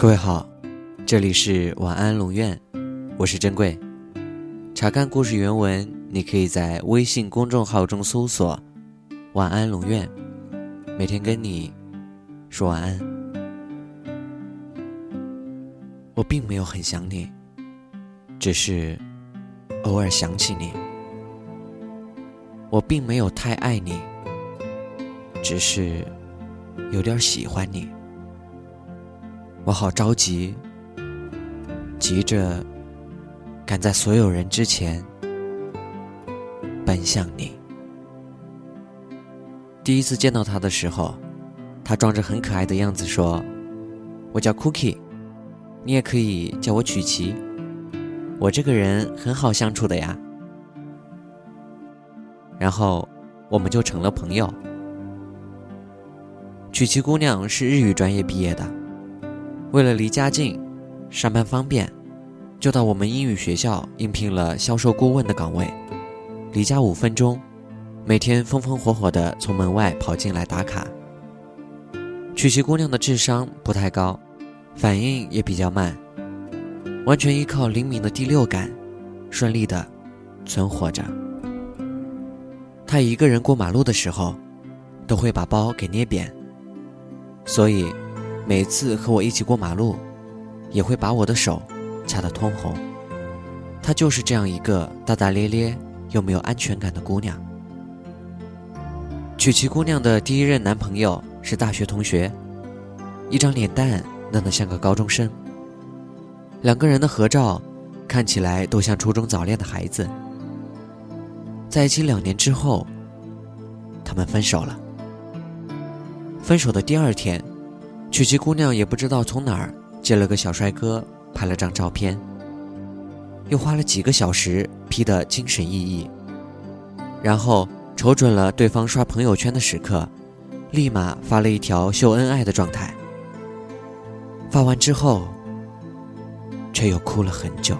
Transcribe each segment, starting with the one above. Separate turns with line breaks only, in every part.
各位好，这里是晚安龙院，我是珍贵。查看故事原文，你可以在微信公众号中搜索“晚安龙院”，每天跟你说晚安。我并没有很想你，只是偶尔想起你。我并没有太爱你，只是有点喜欢你。我好着急，急着赶在所有人之前奔向你。第一次见到他的时候，他装着很可爱的样子说：“我叫 Cookie，你也可以叫我曲奇。我这个人很好相处的呀。”然后我们就成了朋友。曲奇姑娘是日语专业毕业的。为了离家近，上班方便，就到我们英语学校应聘了销售顾问的岗位。离家五分钟，每天风风火火地从门外跑进来打卡。曲奇姑娘的智商不太高，反应也比较慢，完全依靠灵敏的第六感，顺利地存活着。她一个人过马路的时候，都会把包给捏扁，所以。每次和我一起过马路，也会把我的手掐得通红。她就是这样一个大大咧咧又没有安全感的姑娘。曲奇姑娘的第一任男朋友是大学同学，一张脸蛋嫩得像个高中生。两个人的合照看起来都像初中早恋的孩子。在一起两年之后，他们分手了。分手的第二天。曲奇姑娘也不知道从哪儿借了个小帅哥拍了张照片，又花了几个小时 P 得精神奕奕，然后瞅准了对方刷朋友圈的时刻，立马发了一条秀恩爱的状态。发完之后，却又哭了很久。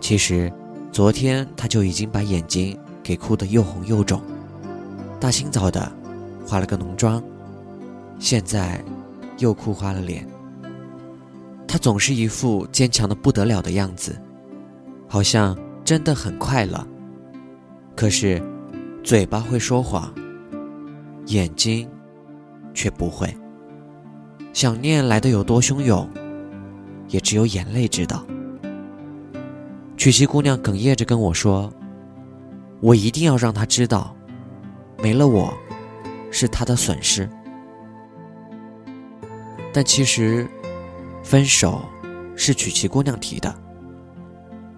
其实，昨天他就已经把眼睛给哭得又红又肿，大清早的，化了个浓妆。现在，又哭花了脸。他总是一副坚强的不得了的样子，好像真的很快乐。可是，嘴巴会说谎，眼睛却不会。想念来的有多汹涌，也只有眼泪知道。曲奇姑娘哽咽着跟我说：“我一定要让他知道，没了我，是他的损失。”但其实，分手是曲奇姑娘提的。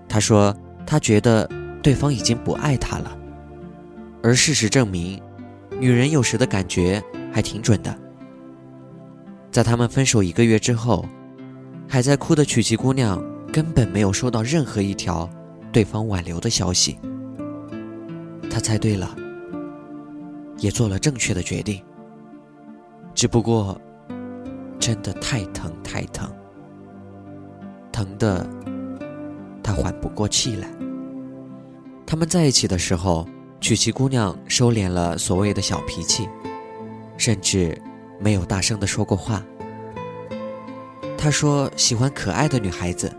她说她觉得对方已经不爱她了，而事实证明，女人有时的感觉还挺准的。在他们分手一个月之后，还在哭的曲奇姑娘根本没有收到任何一条对方挽留的消息。她猜对了，也做了正确的决定。只不过。真的太疼太疼，疼的他缓不过气来。他们在一起的时候，曲奇姑娘收敛了所谓的小脾气，甚至没有大声的说过话。他说喜欢可爱的女孩子，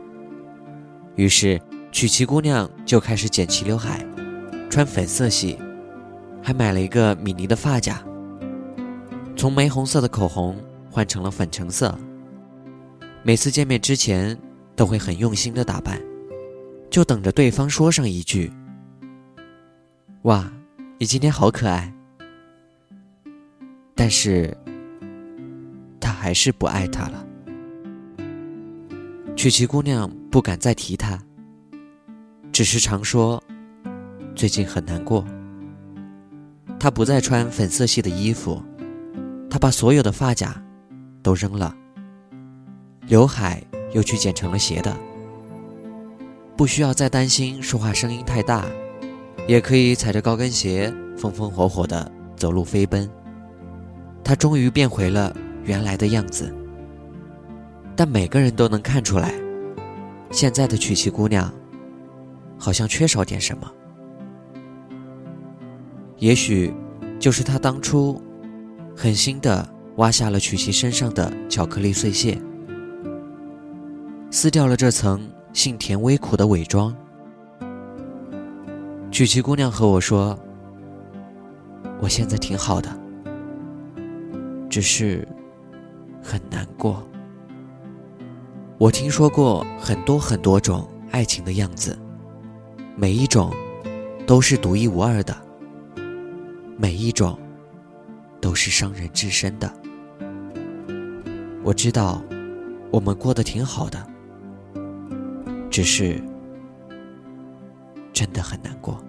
于是曲奇姑娘就开始剪齐刘海，穿粉色系，还买了一个米妮的发夹，从玫红色的口红。换成了粉橙色。每次见面之前都会很用心的打扮，就等着对方说上一句：“哇，你今天好可爱。”但是，他还是不爱他了。曲奇姑娘不敢再提他，只是常说最近很难过。他不再穿粉色系的衣服，他把所有的发夹。都扔了，刘海又去剪成了斜的，不需要再担心说话声音太大，也可以踩着高跟鞋风风火火的走路飞奔。她终于变回了原来的样子，但每个人都能看出来，现在的曲奇姑娘好像缺少点什么，也许就是她当初狠心的。
挖下了曲奇身上的巧克力碎屑，撕掉了这层性甜微苦的伪装。曲奇姑娘和我说：“我现在挺好的，只是很难过。我听说过很多很多种爱情的样子，每一种都是独一无二的，每一种都是伤人至深的。我知道我们过得挺好的，只是……”真的很难过。